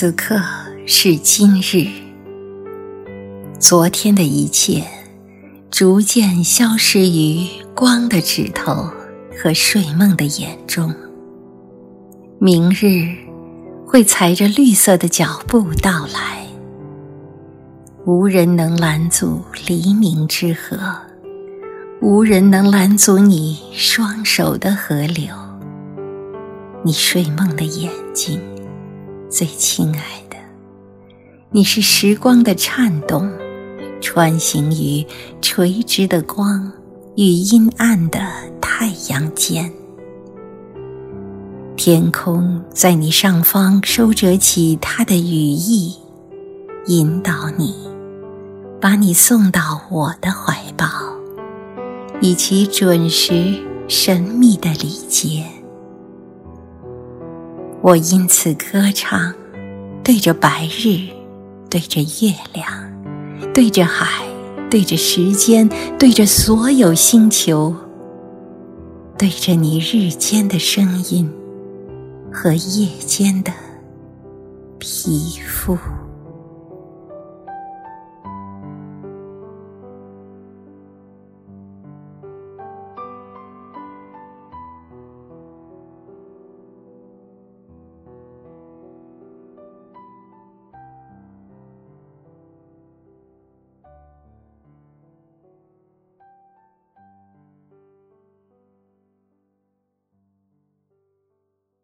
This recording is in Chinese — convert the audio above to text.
此刻是今日，昨天的一切逐渐消失于光的指头和睡梦的眼中。明日会踩着绿色的脚步到来，无人能拦阻黎明之河，无人能拦阻你双手的河流。你睡梦的眼睛。最亲爱的，你是时光的颤动，穿行于垂直的光与阴暗的太阳间。天空在你上方收折起它的羽翼，引导你，把你送到我的怀抱，以其准时神秘的礼节。我因此歌唱，对着白日，对着月亮，对着海，对着时间，对着所有星球，对着你日间的声音和夜间的皮肤。